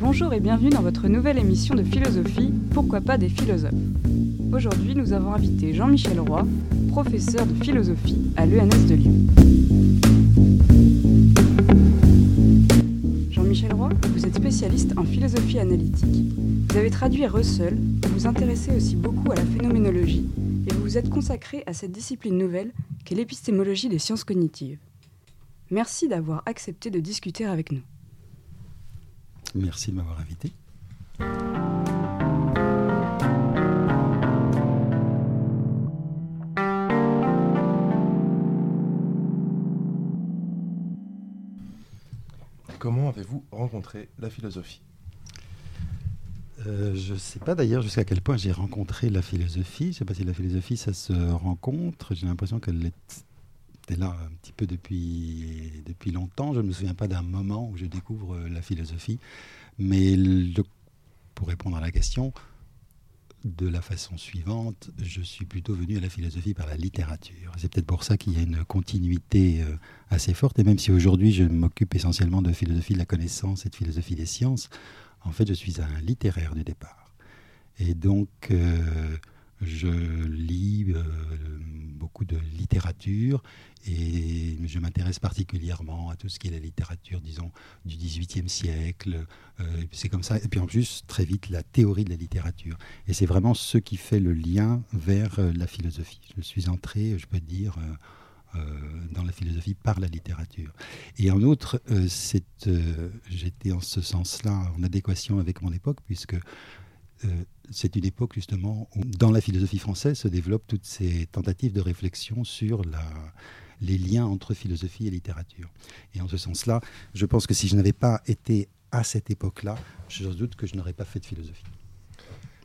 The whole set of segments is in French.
Bonjour et bienvenue dans votre nouvelle émission de philosophie, Pourquoi pas des philosophes? Aujourd'hui, nous avons invité Jean-Michel Roy, professeur de philosophie à l'ENS de Lyon. Jean-Michel Roy, vous êtes spécialiste en philosophie analytique. Vous avez traduit Russell, vous vous intéressez aussi beaucoup à la phénoménologie et vous vous êtes consacré à cette discipline nouvelle qu'est l'épistémologie des sciences cognitives. Merci d'avoir accepté de discuter avec nous. Merci de m'avoir invité. Comment avez-vous rencontré la philosophie? Euh, je ne sais pas d'ailleurs jusqu'à quel point j'ai rencontré la philosophie. Je ne sais pas si la philosophie, ça se rencontre. J'ai l'impression qu'elle était là un petit peu depuis, depuis longtemps. Je ne me souviens pas d'un moment où je découvre la philosophie. Mais pour répondre à la question, de la façon suivante, je suis plutôt venu à la philosophie par la littérature. C'est peut-être pour ça qu'il y a une continuité euh, assez forte. Et même si aujourd'hui je m'occupe essentiellement de philosophie de la connaissance et de philosophie des sciences, en fait je suis un littéraire du départ. Et donc euh, je lis euh, beaucoup de littérature et je m'intéresse particulièrement à tout ce qui est la littérature, disons, du XVIIIe siècle. Euh, c'est comme ça. Et puis en plus, très vite, la théorie de la littérature. Et c'est vraiment ce qui fait le lien vers euh, la philosophie. Je suis entré, je peux dire, dans la philosophie par la littérature. Et en outre, j'étais en ce sens-là en adéquation avec mon époque, puisque c'est une époque justement où, dans la philosophie française, se développent toutes ces tentatives de réflexion sur les liens entre philosophie et littérature. Et en ce sens-là, je pense que si je n'avais pas été à cette époque-là, je doute que je n'aurais pas fait de philosophie.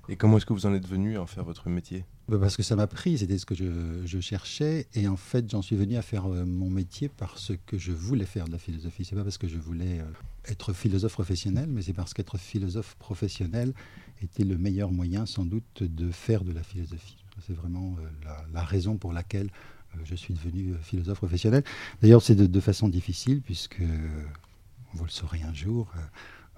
Et comment est-ce que vous en êtes venu à en faire votre métier? Bah, Parce que ça m'a pris, c'était ce que je, cherchais. Et en fait, j'en suis venu à faire euh, mon métier parce que je voulais faire de la philosophie. C'est pas parce que je voulais euh, être philosophe professionnel, mais c'est parce qu'être philosophe professionnel était le meilleur moyen, sans doute, de faire de la philosophie. C'est vraiment euh, la, raison pour laquelle je suis devenu philosophe professionnel. D'ailleurs, c'est de, façon difficile, puisque, vous le saurez un jour,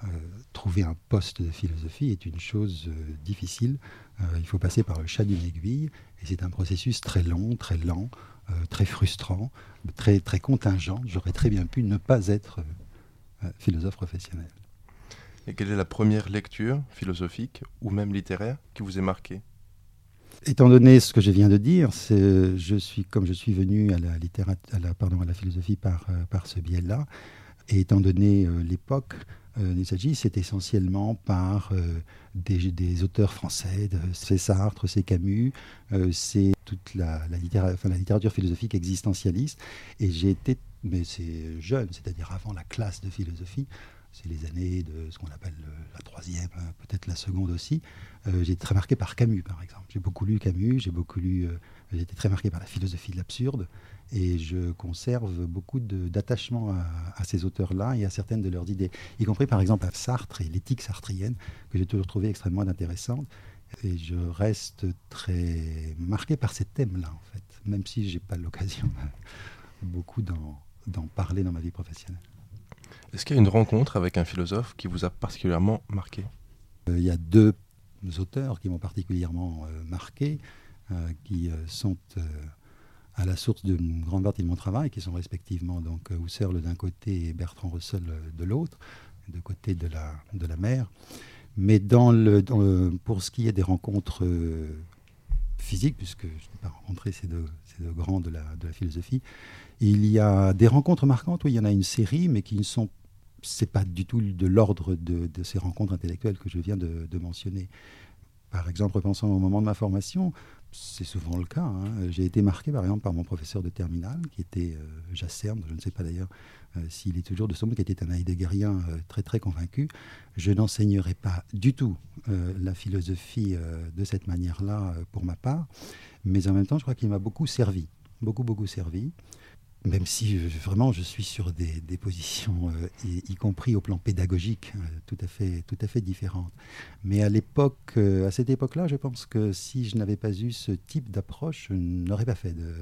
euh, trouver un poste de philosophie est une chose euh, difficile. Euh, il faut passer par le chat d'une aiguille, et c'est un processus très long, très lent, très frustrant, très, très contingent. J'aurais très bien pu ne pas être philosophe professionnel. Et quelle est la première lecture philosophique ou même littéraire qui vous est marquée? Étant donné ce que je viens de dire, je suis, comme je suis venu à la, la, pardon, à la philosophie par, par ce biais-là, et étant donné l'époque, euh, s'agit, c'est essentiellement par euh, des, auteurs français, c'est Sartre, c'est Camus, euh, c'est toute la, littérature philosophique existentialiste. Et j'ai été, mais c'est jeune, c'est-à-dire avant la classe de philosophie, c'est les années de ce qu'on appelle la troisième, hein, peut-être la seconde aussi. j'ai été très marqué par Camus, par exemple. J'ai beaucoup lu Camus, j'ai beaucoup lu, j'ai été très marqué par la philosophie de l'absurde. Et je conserve beaucoup d'attachement à, ces auteurs-là et à certaines de leurs idées, y compris par exemple à Sartre et l'éthique sartrienne, que j'ai toujours trouvé extrêmement intéressante. Et je reste très marqué par ces thèmes-là, en fait, même si je n'ai pas l'occasion beaucoup d'en parler dans ma vie professionnelle. Est-ce qu'il y a une rencontre avec un philosophe qui vous a particulièrement marqué? Euh, Il y a deux auteurs qui m'ont particulièrement euh, marqué, euh, qui sont à la source d'une grande partie de mon travail, qui sont respectivement donc Husserl d'un côté et Bertrand Russell de l'autre, de côté de la, de la mer. Mais pour ce qui est des rencontres physiques, puisque je n'ai pas rencontré ces deux, grands de la, philosophie, il y a des rencontres marquantes où il y en a une série, mais qui ne sont c'est pas du tout de l'ordre de, ces rencontres intellectuelles que je viens de, mentionner. Par exemple, pensant au moment de ma formation, c'est souvent le cas. Hein. J'ai été marqué par exemple par mon professeur de terminale qui était euh, Jasserne, je ne sais pas d'ailleurs s'il est toujours de son qui était un heideggerien euh, très très convaincu. Je n'enseignerai pas du tout la philosophie de cette manière-là pour ma part, mais en même temps je crois qu'il m'a beaucoup servi, beaucoup beaucoup servi. Même si vraiment je suis sur des, positions, euh, y, compris au plan pédagogique, euh, tout, à fait, tout à fait différentes. Mais à l'époque, euh, à cette époque-là, je pense que si je n'avais pas eu ce type d'approche, je n'aurais pas fait de,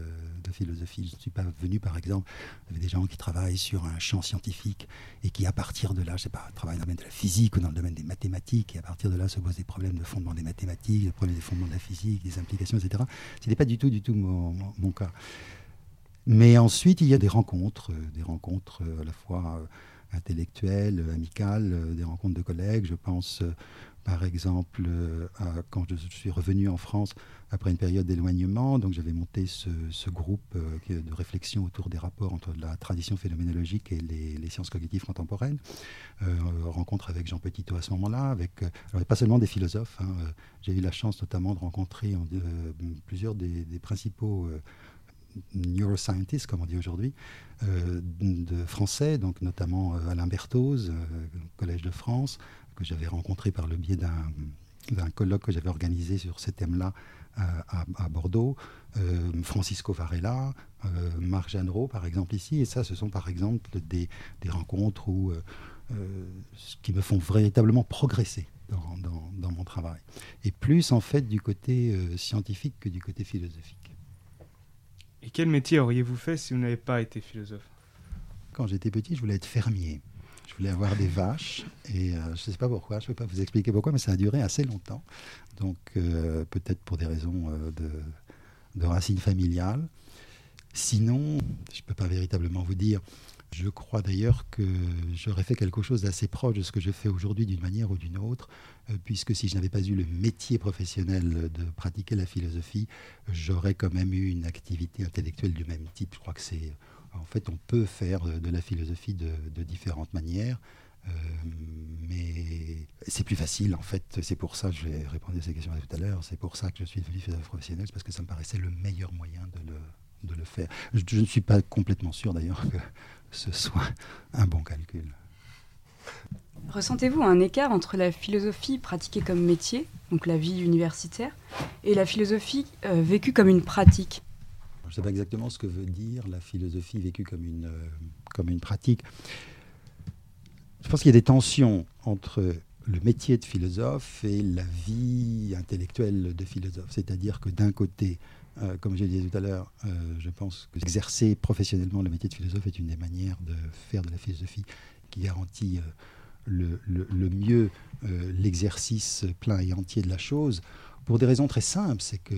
philosophie. Je ne suis pas venu, par exemple, avait des gens qui travaillent sur un champ scientifique et qui, à partir de là, je sais pas, travaillent dans le domaine de la physique ou dans le domaine des mathématiques, et à partir de là se posent des problèmes de fondement des mathématiques, des problèmes des fondements de la physique, des implications, etc. Ce n'était pas du tout, du tout mon cas. Mais ensuite, il y a des rencontres, euh, des rencontres euh, à la fois euh, intellectuelles, amicales, des rencontres de collègues. Je pense par exemple à quand je suis revenu en France après une période d'éloignement. Donc j'avais monté ce, groupe de réflexion autour des rapports entre la tradition phénoménologique et les, sciences cognitives contemporaines. rencontre avec Jean Petitot à ce moment-là, avec pas seulement des philosophes. Hein, J'ai eu la chance notamment de rencontrer plusieurs des principaux neuroscientist, comme on dit aujourd'hui, euh, de français, donc notamment euh, Alain Berthoz, euh, Collège de France, que j'avais rencontré par le biais d'un colloque que j'avais organisé sur ces thèmes-là à, Bordeaux, Francisco Varela, Marc Jeanneret, par exemple, ici. Et ça, ce sont par exemple des, rencontres où, qui me font véritablement progresser dans, mon travail. Et plus en fait du côté scientifique que du côté philosophique. Et quel métier auriez-vous fait si vous n'avez pas été philosophe? Quand j'étais petit, je voulais être fermier. Je voulais avoir des vaches et euh, je ne sais pas pourquoi, je ne peux pas vous expliquer pourquoi, mais ça a duré assez longtemps. Donc euh, peut-être pour des raisons euh, de, de racines familiales. Sinon, je ne peux pas véritablement vous dire. Je crois d'ailleurs que j'aurais fait quelque chose d'assez proche de ce que je fais aujourd'hui d'une manière ou d'une autre, euh, puisque si je n'avais pas eu le métier professionnel de pratiquer la philosophie, j'aurais quand même eu une activité intellectuelle du même type. Je crois que c'est, en fait, on peut faire de la philosophie de, différentes manières. Euh, mais c'est plus facile en fait. C'est pour ça que j'ai répondu à ces questions tout à l'heure. C'est pour ça que je suis devenu philosophe professionnel, parce que ça me paraissait le meilleur moyen de le, de le faire. Je, ne suis pas complètement sûr d'ailleurs que ce soit un bon calcul. Ressentez-vous un écart entre la philosophie pratiquée comme métier, donc la vie universitaire, et la philosophie euh, vécue comme une pratique? Je ne sais pas exactement ce que veut dire la philosophie vécue comme une, euh, comme une pratique. Je pense qu'il y a des tensions entre le métier de philosophe et la vie intellectuelle de philosophe. C'est-à-dire que d'un côté, euh, comme je le disais tout à l'heure, euh, je pense que exercer professionnellement le métier de philosophe est une des manières de faire de la philosophie qui garantit euh, le, mieux l'exercice plein et entier de la chose, pour des raisons très simples. C'est que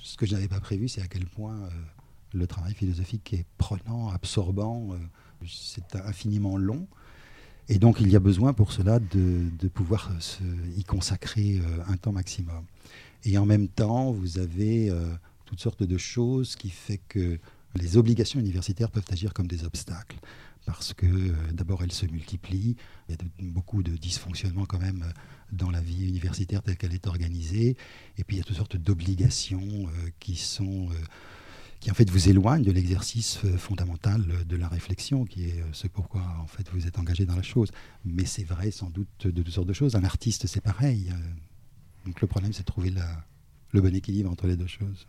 ce que je n'avais pas prévu, c'est à quel point le travail philosophique est prenant, absorbant, c'est infiniment long. Et donc il y a besoin pour cela de, pouvoir y consacrer un temps maximum. Et en même temps, vous avez euh, toutes sortes de choses qui font que les obligations universitaires peuvent agir comme des obstacles. Parce que euh, d'abord, elles se multiplient. Il y a beaucoup de dysfonctionnements quand même euh, dans la vie universitaire telle qu'elle est organisée. Et puis il y a toutes sortes d'obligations qui sont qui en fait vous éloignent de l'exercice fondamental de la réflexion, qui est ce pourquoi en fait vous êtes engagé dans la chose. Mais c'est vrai sans doute de toutes sortes de choses. Un artiste, c'est pareil. Donc le problème, c'est de trouver le bon équilibre entre les deux choses.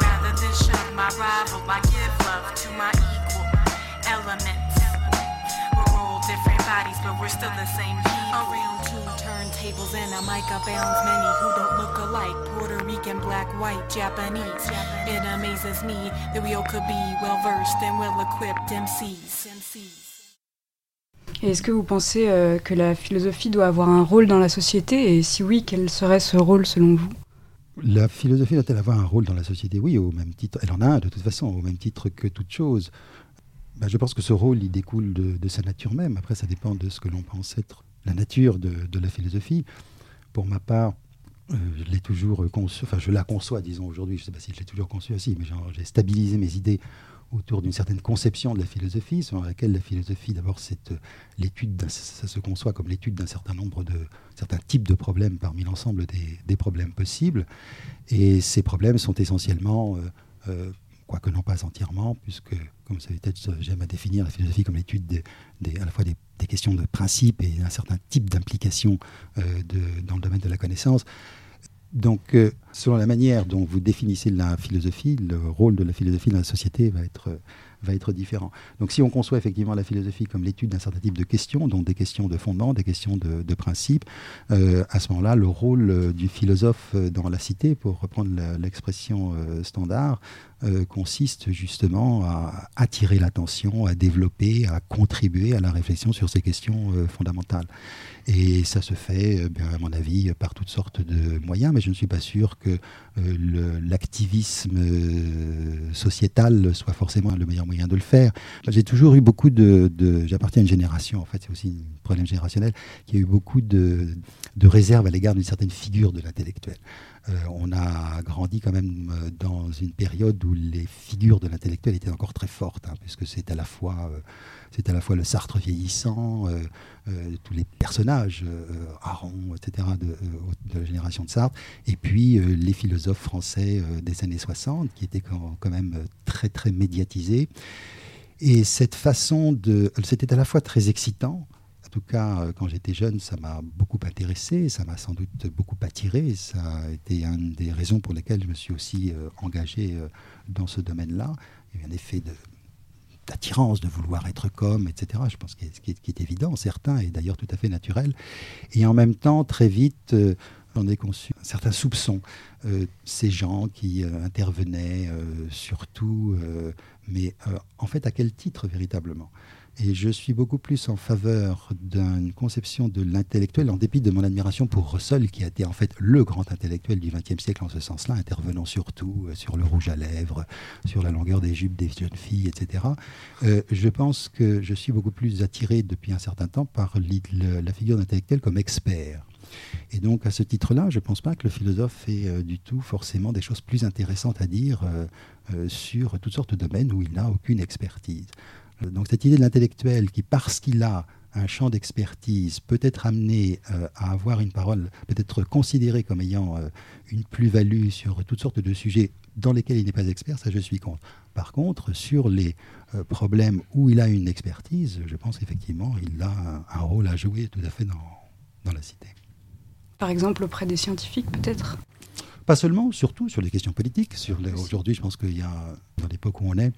Rather than my rival, I give love to my equal elements. But we're still the same people. All surrounding me is what it takes to rise above. Rather than shove my rival, I give love to my equal elements. bodies, but we're still the same people. Around two turntables and a mic abounds many who don't look alike. Puerto Rican, black, white, Japanese. It amazes me that we all could be well versed and well equipped MCs. Est-ce que vous pensez euh, que la philosophie doit avoir un rôle dans la société? Et si oui, quel serait ce rôle selon vous? La philosophie doit-elle avoir un rôle dans la société? Oui, au même titre. Elle en a un de toute façon, au même titre que toute chose. Bah, je pense que ce rôle, il découle de, sa nature même. Après, ça dépend de ce que l'on pense être la nature de, la philosophie. Pour ma part, euh, je l'ai toujours conçu, enfin je la conçois, disons aujourd'hui, je ne sais pas si je l'ai toujours conçu aussi, mais j'ai stabilisé mes idées autour d'une certaine conception de la philosophie, selon laquelle la philosophie, d'abord, c'est l'étude, ça se conçoit comme l'étude d'un certain nombre de certains types de problèmes parmi l'ensemble des, problèmes possibles. Et ces problèmes sont essentiellement, quoique non pas entièrement, puisque, comme savez peut-être, j'aime à définir la philosophie comme l'étude à la fois des, questions de principe et un certain type d'implication dans le domaine de la connaissance. Donc, euh, selon la manière dont vous définissez la philosophie, le rôle de la philosophie dans la société va être, va être différent. Donc, si on conçoit effectivement la philosophie comme l'étude d'un certain type de questions, donc des questions de fondement, des questions de, principe, euh, à ce moment-là, le rôle euh, du philosophe dans la cité, pour reprendre l'expression standard, consiste justement à attirer l'attention, à développer, à contribuer à la réflexion sur ces questions fondamentales. Et ça se fait, euh, à mon avis, par toutes sortes de moyens, mais je ne suis pas sûr que euh, l'activisme euh, sociétal soit forcément le meilleur moyen de le faire. J'ai toujours eu beaucoup de... J'appartiens à une génération, en fait, c'est aussi un problème générationnel, qui a eu beaucoup de, de réserve à l'égard d'une certaine figure de l'intellectuel. On a grandi quand même dans une période où les figures de l'intellectuel étaient encore très fortes, hein, puisque c'est à la fois c'est à la fois le Sartre vieillissant, euh, euh, tous les personnages, euh, Aron, etc., de, la génération de Sartre, et puis les philosophes français des années 60, qui étaient quand, même très, très médiatisés. Et cette façon de... C'était à la fois très excitant, tout cas, quand j'étais jeune, ça m'a beaucoup intéressé, ça m'a sans doute beaucoup attiré. Ça a été une des raisons pour lesquelles je me suis aussi engagé dans ce domaine-là. Il y a eu un effet d'attirance, de vouloir être comme, etc. Je pense qu'il qui, est évident, certain, et d'ailleurs tout à fait naturel. Et en même temps, très vite, euh, on est conçu un certain soupçon. Euh, ces gens qui euh, intervenaient surtout, mais en fait, à quel titre véritablement? Et je suis beaucoup plus en faveur d'une conception de l'intellectuel, en dépit de mon admiration pour Russell, qui a été en fait le grand intellectuel du XXe siècle en ce sens-là, intervenant surtout euh, sur le rouge à lèvres, sur la longueur des jupes des jeunes filles, etc. Euh, je pense que je suis beaucoup plus attiré depuis un certain temps par la figure d'intellectuel comme expert. Et donc, à ce titre-là, je ne pense pas que le philosophe ait euh, du tout forcément des choses plus intéressantes à dire sur toutes sortes de domaines où il n'a aucune expertise. Donc cette idée de l'intellectuel qui, parce qu'il a un champ d'expertise, peut être amené euh, à avoir une parole, peut être considéré comme ayant euh, une plus-value sur toutes sortes de sujets dans lesquels il n'est pas expert, ça je suis contre. Par contre, sur les euh, problèmes où il a une expertise, je pense qu'effectivement, il a un, rôle à jouer tout à fait dans, dans la cité. Par exemple, auprès des scientifiques, peut-être? Pas seulement, surtout sur les questions politiques. Aujourd'hui, je pense qu'il y a, dans l'époque où on est,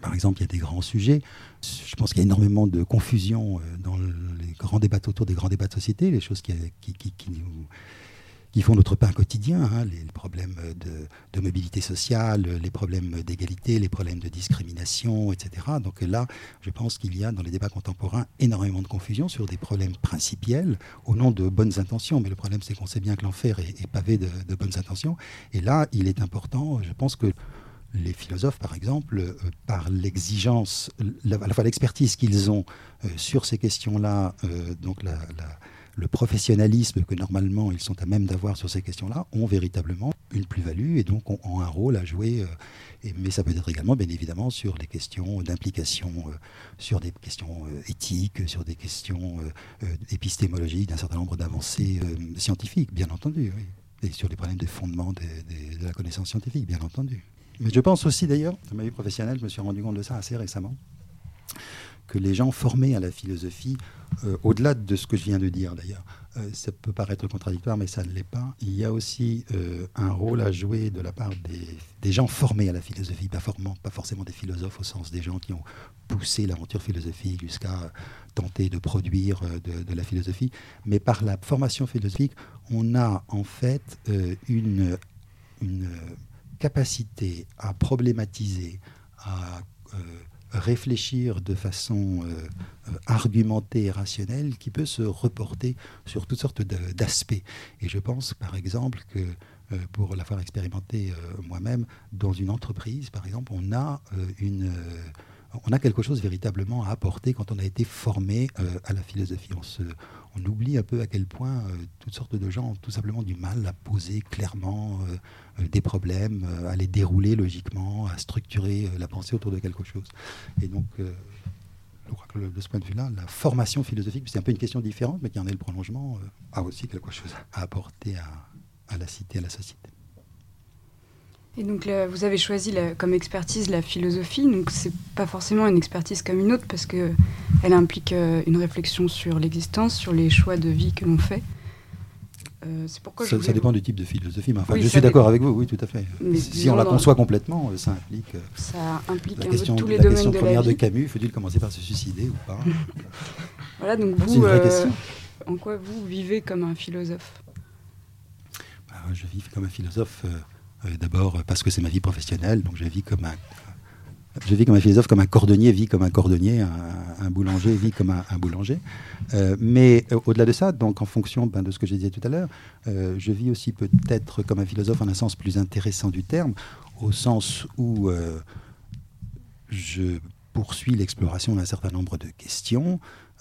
par exemple, il y a des grands sujets. Je pense qu'il y a énormément de confusion euh, dans les grands débats autour des grands débats de société, les choses qui, qui, font notre pain quotidien, hein, les, problèmes de, mobilité sociale, les problèmes d'égalité, les problèmes de discrimination, etc. Donc là, je pense qu'il y a dans les débats contemporains énormément de confusion sur des problèmes principiels au nom de bonnes intentions. Mais le problème, c'est qu'on sait bien que l'enfer est, pavé de bonnes intentions. Et là, il est important, je pense que les philosophes, par exemple, euh, par l'exigence, à la fois l'expertise qu'ils ont euh, sur ces questions-là, euh, donc le professionnalisme que normalement ils sont à même d'avoir sur ces questions-là, ont véritablement une plus-value et donc ont, un rôle à jouer. mais ça peut être également, bien évidemment, sur les questions d'implication, sur des questions éthiques, sur des questions épistémologiques, d'un certain nombre d'avancées scientifiques, bien entendu, et sur les problèmes des fondements de la connaissance scientifique, bien entendu. Mais je pense aussi d'ailleurs, dans ma vie professionnelle, je me suis rendu compte de ça assez récemment, que les gens formés à la philosophie, euh, au-delà de ce que je viens de dire d'ailleurs, euh, ça peut paraître contradictoire, mais ça ne l'est pas. Il y a aussi euh, un rôle à jouer de la part des, gens formés à la philosophie, pas, forcément des philosophes au sens des gens qui ont poussé l'aventure philosophique jusqu'à tenter de produire de, la philosophie, mais par la formation philosophique, on a en fait une capacité à problématiser, à euh, réfléchir de façon euh, euh, argumentée et rationnelle qui peut se reporter sur toutes sortes d'aspects. Et je pense par exemple que pour l'avoir expérimenté moi-même, dans une entreprise, par exemple, on a une on a quelque chose véritablement à apporter quand on a été formé à la philosophie. On, on, oublie un peu à quel point toutes sortes de gens ont tout simplement du mal à poser clairement des problèmes, à les dérouler logiquement, à structurer la pensée autour de quelque chose. Et donc, je crois que de ce point de vue-là, la formation philosophique, c'est un peu une question différente, mais qui en est le prolongement, a aussi quelque chose à apporter à la cité, à la société. Et donc vous avez choisi comme expertise la philosophie, donc c'est pas forcément une expertise comme une autre parce que elle implique euh, une réflexion sur l'existence, sur les choix de vie que l'on fait. Euh, pourquoi ça, ça dépend du type de philosophie, mais enfin, je suis d'accord avec vous, oui, tout à fait. si on la conçoit complètement, ça implique. Euh, ça implique la question, tous les la question première de, Camus, faut-il commencer par se suicider ou pas? Voilà, donc vous, euh, en quoi vous vivez comme un philosophe? Bah, Je vis comme un philosophe euh, d'abord parce que c'est ma vie professionnelle, donc je vis comme un, je vis comme un philosophe, comme un cordonnier vit comme un cordonnier, un, boulanger vit comme un, boulanger. Euh, mais euh, au-delà de ça, donc en fonction ben, de ce que je disais tout à l'heure, je vis aussi peut-être comme un philosophe en un sens plus intéressant du terme, au sens où je poursuis l'exploration d'un certain nombre de questions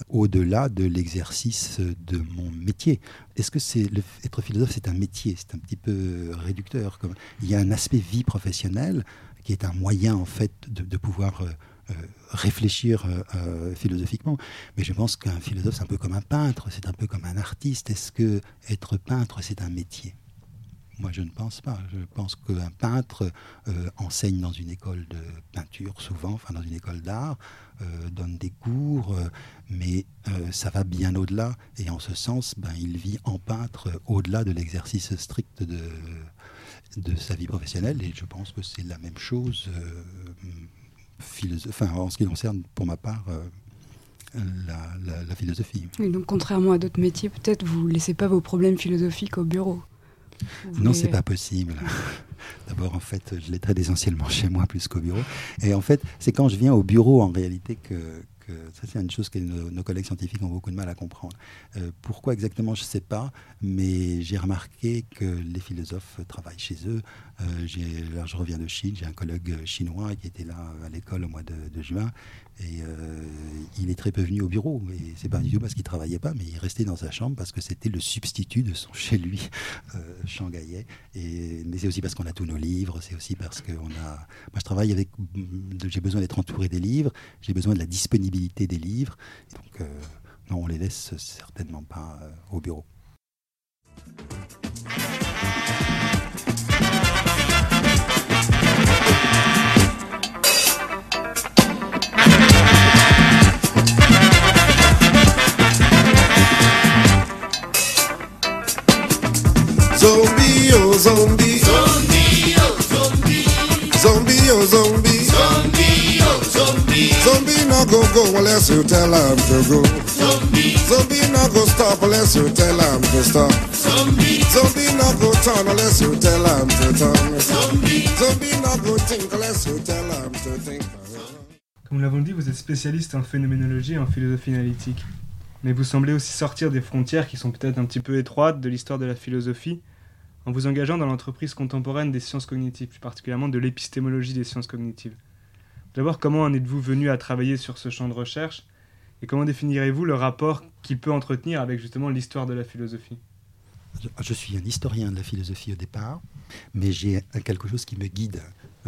au-delà de l'exercice de mon métier. Est-ce que c'est être philosophe, c'est un métier? C'est un petit peu réducteur. Comme, il y a un aspect vie professionnelle qui est un moyen en fait de, pouvoir euh, euh, réfléchir euh, philosophiquement. Mais je pense qu'un philosophe, c'est un peu comme un peintre, c'est un peu comme un artiste. Est-ce que être peintre, c'est un métier? Moi, je ne pense pas. Je pense qu'un peintre euh, enseigne dans une école de peinture, souvent, enfin dans une école d'art, euh, donne des cours, euh, mais ça va bien au-delà. Et en ce sens, ben, il vit en peintre au-delà de l'exercice strict de, de sa vie professionnelle. Et je pense que c'est la même chose enfin, en ce qui concerne, pour ma part, la, philosophie. donc, contrairement à d'autres métiers, peut-être vous laissez pas vos problèmes philosophiques au bureau. Non, c'est pas possible. D'abord, en fait, je les traite essentiellement chez moi plus qu'au bureau. Et en fait, c'est quand je viens au bureau, en réalité, que, ça, c'est une chose que nos, collègues scientifiques ont beaucoup de mal à comprendre. Euh, pourquoi exactement, je ne sais pas, mais j'ai remarqué que les philosophes travaillent chez eux. Euh, là, je reviens de Chine, j'ai un collègue chinois qui était là à l'école au mois de juin, et euh, il est très peu venu au bureau. Et c'est pas du tout parce qu'il travaillait pas, mais il restait dans sa chambre parce que c'était le substitut de son chez lui euh, Et, mais c'est aussi parce qu'on a tous nos livres. C'est aussi parce qu'on a. Moi, je travaille avec. J'ai besoin d'être entouré des livres. J'ai besoin de la disponibilité des livres. Donc, euh, non, on les laisse certainement pas euh, au bureau. Oh zombie. Zombie, oh zombie. Zombie, oh zombie. Zombie, oh zombie. Zombie go go unless go. Zombie. Zombie stop. Zombie. Zombie go turn unless. Zombie. Zombie go think unless you. Comme nous l'avons dit, vous êtes spécialiste en phénoménologie et en philosophie analytique. Mais vous semblez aussi sortir des frontières qui sont peut-être un petit peu étroites de l'histoire de la philosophie en vous engageant dans l'entreprise contemporaine des sciences cognitives, plus particulièrement de l'épistémologie des sciences cognitives. D'abord, comment en êtes-vous venu à travailler sur ce champ de recherche et comment définirez-vous le rapport qu'il peut entretenir avec justement l'histoire de la philosophie? Je suis un historien de la philosophie au départ, mais j'ai quelque chose qui me guide.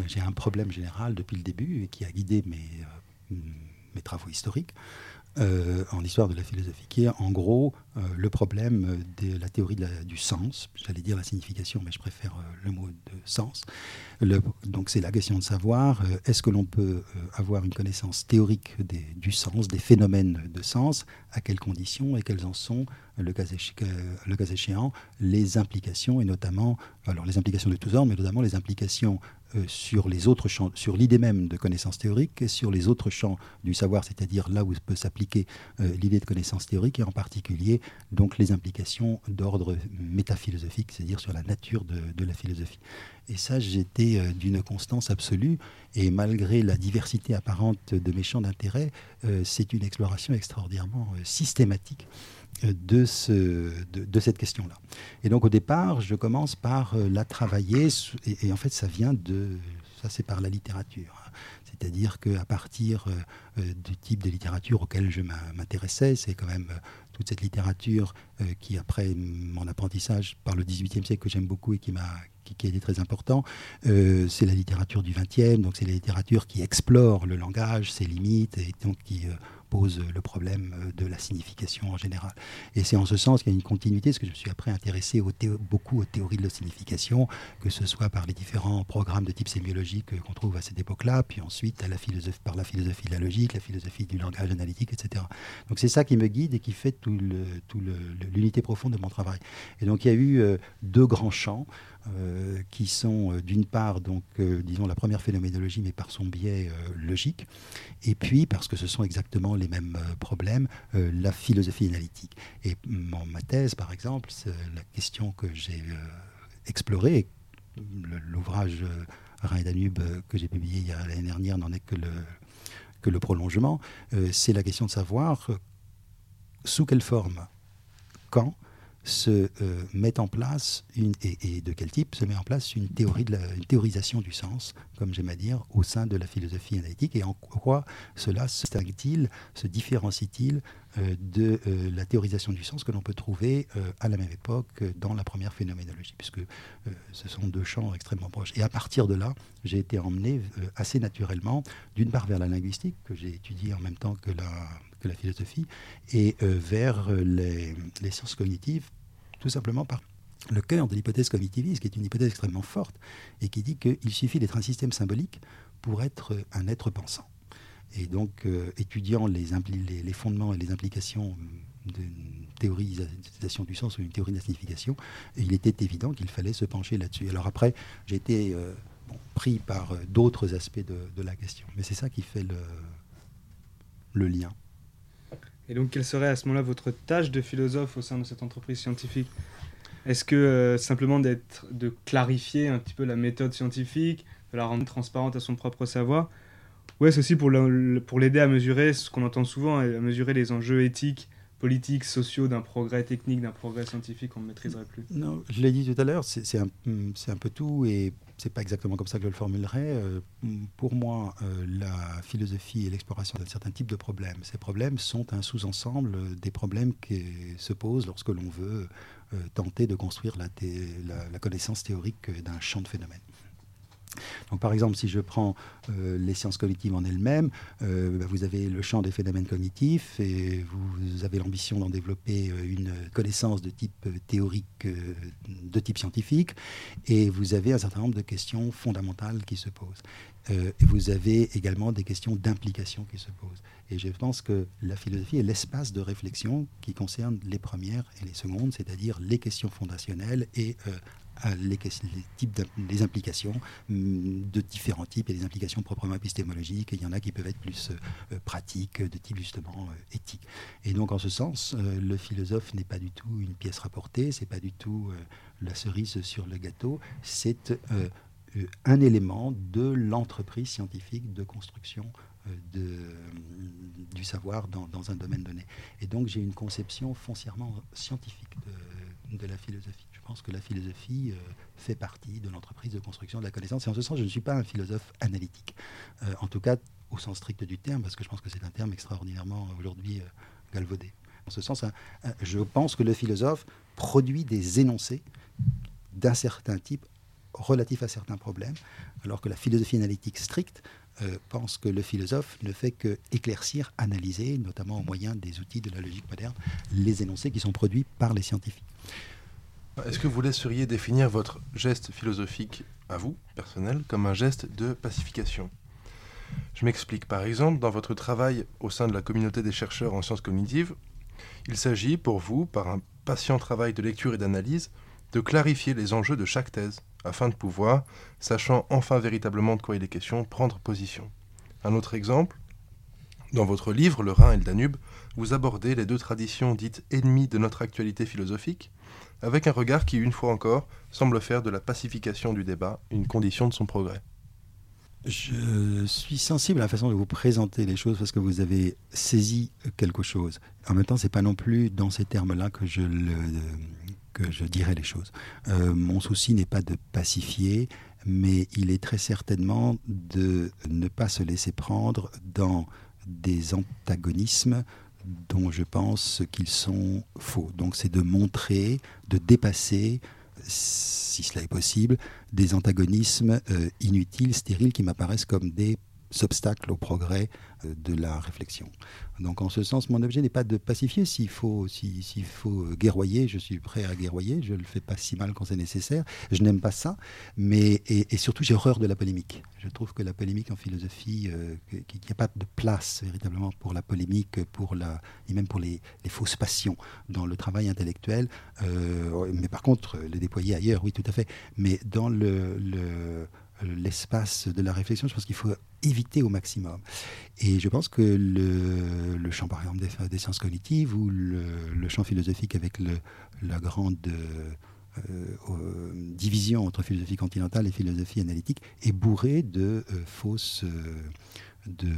J'ai un problème général depuis le début et qui a guidé mes, euh, mes travaux historiques. Euh, en histoire de la philosophie, qui est en gros euh, le problème de la théorie du sens. J'allais dire la signification, mais je préfère euh, le mot de sens. donc c'est la question de savoir est-ce que l'on peut avoir une connaissance théorique du sens, des phénomènes de sens, à quelles conditions et quelles en sont, le cas, échéant, les implications, et notamment, alors les implications de tous ordres, mais notamment les implications euh, sur les autres champs, sur l'idée même de connaissance théorique sur les autres champs du savoir, c'est-à-dire là où peut s'appliquer euh, l'idée de connaissance théorique et en particulier donc les implications d'ordre métaphilosophique, c'est-à-dire sur la nature de, la philosophie. Et ça, j'étais euh, d'une constance absolue et malgré la diversité apparente de mes champs d'intérêt, c'est une exploration extraordinairement systématique de, ce, de, cette question-là. Et donc au départ, je commence par euh, la travailler, et, en fait ça vient de, Ça, c'est par la littérature. C'est-à-dire qu'à partir du type de littérature auquel je m'intéressais, c'est quand même toute cette littérature qui, après mon apprentissage par le XVIIIe siècle, que j'aime beaucoup et qui m'a qui, a été très important, c'est la littérature du XXe, donc c'est la littérature qui explore le langage, ses limites, et donc qui pose le problème euh, de la signification en général. Et c'est en ce sens qu'il y a une continuité, parce que je me suis après intéressé beaucoup aux théories de la signification, que ce soit par les différents programmes de type sémiologique qu'on trouve à cette époque-là, puis ensuite par la philosophie de la logique, la philosophie du langage analytique, etc. Donc c'est ça qui me guide et qui fait tout l'unité profonde de mon travail. Et donc il y a eu euh, deux grands champs. Euh, qui sont euh, d'une part, donc, euh, disons, la première phénoménologie, mais par son biais logique, et puis, parce que ce sont exactement les mêmes problèmes, la philosophie analytique. Et en ma thèse, par exemple, la question que j'ai explorée, l'ouvrage Rhin et Danube que j'ai publié l'année dernière n'en est que le, que le prolongement, c'est la question de savoir sous quelle forme, quand, se euh, met en place, une, et, de quel type se met en place une, théorie une théorisation du sens, comme j'aime à dire, au sein de la philosophie analytique, et en quoi cela se distingue-t-il, se différencie-t-il de euh, la théorisation du sens que l'on peut trouver à la même époque dans la première phénoménologie, puisque ce sont deux champs extrêmement proches. Et à partir de là, j'ai été emmené assez naturellement, d'une part vers la linguistique, que j'ai étudiée en même temps que la philosophie, et euh, vers euh, les, sciences cognitives, tout simplement par le cœur de l'hypothèse cognitiviste, qui est une hypothèse extrêmement forte, et qui dit qu'il suffit d'être un système symbolique pour être un être pensant. Et donc, euh, étudiant les, fondements et les implications d'une théorisation du sens ou d'une théorie de la signification, il était évident qu'il fallait se pencher là-dessus. Alors après, j'ai été pris par d'autres aspects de, la question. Mais c'est ça qui fait le, lien. Et donc, quelle serait à ce moment-là votre tâche de philosophe au sein de cette entreprise scientifique? Est-ce que euh, simplement de clarifier un petit peu la méthode scientifique, de la rendre transparente à son propre savoir? Ou est-ce aussi pour, l'aider à mesurer ce qu'on entend souvent, à mesurer les enjeux éthiques politiques, sociaux d'un progrès technique, d'un progrès scientifique qu'on ne maîtriserait plus Non, je l'ai dit tout à l'heure, c'est un, un, peu tout et c'est pas exactement comme ça que je le formulerai. Euh, pour moi, euh, la philosophie et l'exploration d'un certain type de problèmes, ces problèmes sont un sous-ensemble des problèmes qui se posent lorsque l'on veut euh, tenter de construire la, la connaissance théorique d'un champ de phénomènes. Donc, par exemple, si je prends euh, les sciences cognitives en elles-mêmes, euh, bah, vous avez le champ des phénomènes cognitifs et vous avez l'ambition d'en développer euh, une connaissance de type théorique, de type scientifique, et vous avez un certain nombre de questions fondamentales qui se posent. et vous avez également des questions d'implication qui se posent. Et je pense que la philosophie est l'espace de réflexion qui concerne les premières et les secondes, c'est-à-dire les questions fondationnelles et les, types les implications mm, de différents types et des implications proprement épistémologiques. il y en a qui peuvent être plus euh, pratiques, de type justement euh, éthique. Et donc en ce sens, euh, le philosophe n'est pas du tout une pièce rapportée, c'est pas du tout la cerise sur le gâteau, c'est un élément de l'entreprise scientifique de construction de, du savoir dans, un domaine donné. Et donc j'ai une conception foncièrement scientifique de la philosophie. Je pense que la philosophie euh, fait partie de l'entreprise de construction de la connaissance. Et en ce sens, je ne suis pas un philosophe analytique. Euh, en tout cas, au sens strict du terme, parce que je pense que c'est un terme extraordinairement aujourd'hui euh, galvaudé. En ce sens, je pense que le philosophe produit des énoncés d'un certain type relatifs à certains problèmes, alors que la philosophie analytique stricte pense que le philosophe ne fait que éclaircir, analyser, notamment au moyen des outils de la logique moderne, les énoncés qui sont produits par les scientifiques. Est-ce que vous laisseriez définir votre geste philosophique, à vous, personnel, comme un geste de pacification? Je m'explique. Par exemple, dans votre travail au sein de la communauté des chercheurs en sciences cognitives, il s'agit pour vous, par un patient travail de lecture et d'analyse, de clarifier les enjeux de chaque thèse, afin de pouvoir, sachant enfin véritablement de quoi il est question, prendre position. Un autre exemple, dans votre livre Le Rhin et le Danube, vous abordez les deux traditions dites ennemies de notre actualité philosophique, avec un regard qui, une fois encore, semble faire de la pacification du débat une condition de son progrès. Je suis sensible à la façon de vous présenter les choses parce que vous avez saisi quelque chose. En même temps, c'est pas non plus dans ces termes-là que je que je dirais les choses. Euh, mon souci n'est pas de pacifier, mais il est très certainement de ne pas se laisser prendre dans des antagonismes dont je pense qu'ils sont faux. Donc c'est de montrer, de dépasser, si cela est possible, des antagonismes euh, inutiles, stériles, qui m'apparaissent comme des obstacles au progrès euh, de la réflexion. Donc en ce sens, mon objet n'est pas de pacifier. S'il faut, s'il faut guerroyer, je suis prêt à guerroyer. Je ne le fais pas si mal quand c'est nécessaire. Je n'aime pas ça. Mais, et, surtout, j'ai horreur de la polémique. Je trouve que la polémique en philosophie, euh, qu'il n'y a pas de place véritablement pour la polémique, pour la, et même pour les, fausses passions dans le travail intellectuel. Euh, mais par contre, le déployer ailleurs, oui, tout à fait. Mais dans le l'espace de la réflexion, je pense qu'il faut éviter au maximum. Et je pense que le, champ, par exemple, des, sciences cognitives ou le, champ philosophique avec la grande euh, division entre philosophie continentale et philosophie analytique est bourré de euh, fausses... Euh, de,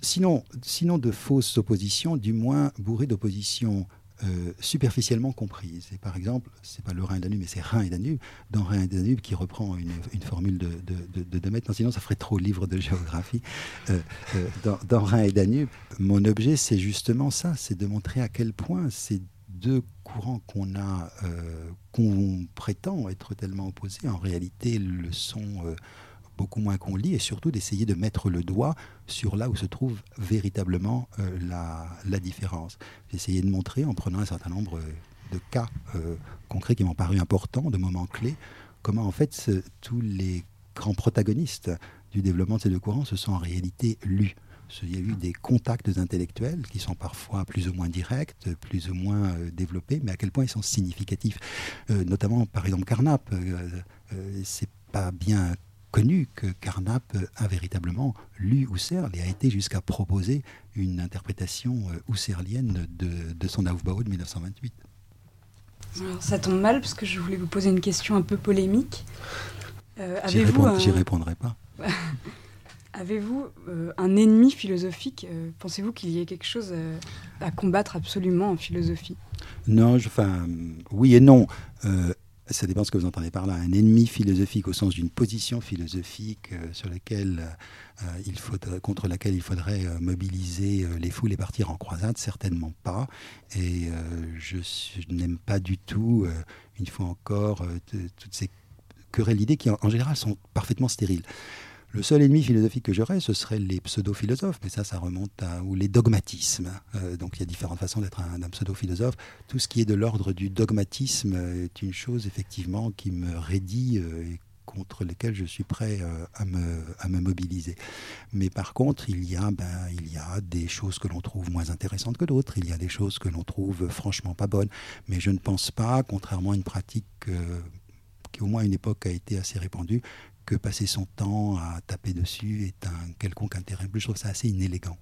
sinon, sinon de fausses oppositions, du moins bourré d'oppositions euh, superficiellement comprise. Et par exemple, c'est pas le Rhin et Danube, mais c'est Rhin et Danube. Dans Rhin et Danube, qui reprend une, formule de, de, de, Demet, sinon ça ferait trop livre de géographie. Euh, euh, dans, dans, Rhin et Danube, mon objet, c'est justement ça, c'est de montrer à quel point ces deux courants qu'on a, qu'on prétend être tellement opposés, en réalité le sont beaucoup moins qu'on lit, et surtout d'essayer de mettre le doigt sur là où se trouve véritablement euh, la, différence. J'ai essayé de montrer, en prenant un certain nombre de cas euh, concrets qui m'ont paru importants, de moments clés, comment en fait tous les grands protagonistes du développement de ces deux courants se sont en réalité lus. Il y a eu des contacts intellectuels qui sont parfois plus ou moins directs, plus ou moins euh, développés, mais à quel point ils sont significatifs. notamment, par exemple, Carnap. c'est pas bien connu que Carnap a véritablement lu Husserl et a été jusqu'à proposer une interprétation euh, husserlienne de, de son Aufbau de 1928. ça tombe mal parce que je voulais vous poser une question un peu polémique. Euh, J'y répondrai pas. Avez-vous euh, un ennemi philosophique Pensez-vous qu'il y ait quelque chose à combattre absolument en philosophie? Non, enfin, oui et non ça dépend de ce que vous entendez par là, un ennemi philosophique au sens d'une position philosophique euh, sur laquelle, euh, il faudrait, contre laquelle il faudrait euh, mobiliser les foules et partir en croisade, certainement pas. Et je, n'aime pas du tout, une fois encore, toutes ces querelles d'idées qui, en général, sont parfaitement stériles. Le seul ennemi philosophique que j'aurais, ce serait les pseudo-philosophes, mais ça, ça remonte à. ou les dogmatismes. Euh, donc il y a différentes façons d'être un, pseudo-philosophe. Tout ce qui est de l'ordre du dogmatisme est une chose, effectivement, qui me raidit euh, et contre lesquelles je suis prêt euh, à, me, à me mobiliser. Mais par contre, il y a, ben, il y a des choses que l'on trouve moins intéressantes que d'autres, il y a des choses que l'on trouve franchement pas bonnes. Mais je ne pense pas, contrairement à une pratique qui au moins à une époque a été assez répandue, que passer son temps à taper dessus est un quelconque intérêt. Je trouve ça assez inélégant.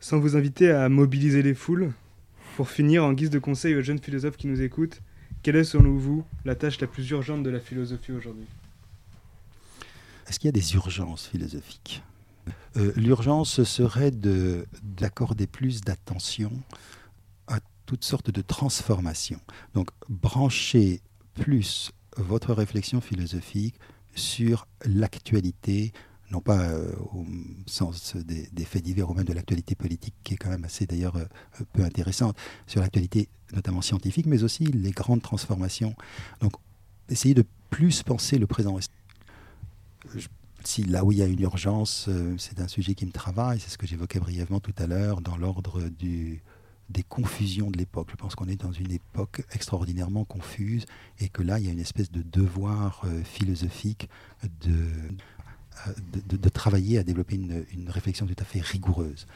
Sans vous inviter à mobiliser les foules, pour finir, en guise de conseil aux jeunes philosophes qui nous écoutent, quelle est selon vous la tâche la plus urgente de la philosophie aujourd'hui? Est-ce qu'il y a des urgences philosophiques? Euh, L'urgence serait d'accorder plus d'attention à toutes sortes de transformations. Donc brancher plus votre réflexion philosophique sur l'actualité, non pas euh, au sens des, faits divers ou même de l'actualité politique, qui est quand même assez d'ailleurs euh, peu intéressante, sur l'actualité notamment scientifique, mais aussi les grandes transformations. Donc, essayez de plus penser le présent. si là où il y a une urgence, euh, c'est un sujet qui me travaille, c'est ce que j'évoquais brièvement tout à l'heure, dans l'ordre du, des confusions de l'époque. Je pense qu'on est dans une époque extraordinairement confuse et que là, il y a une espèce de devoir euh, philosophique de, de, travailler à développer une, réflexion tout à fait rigoureuse.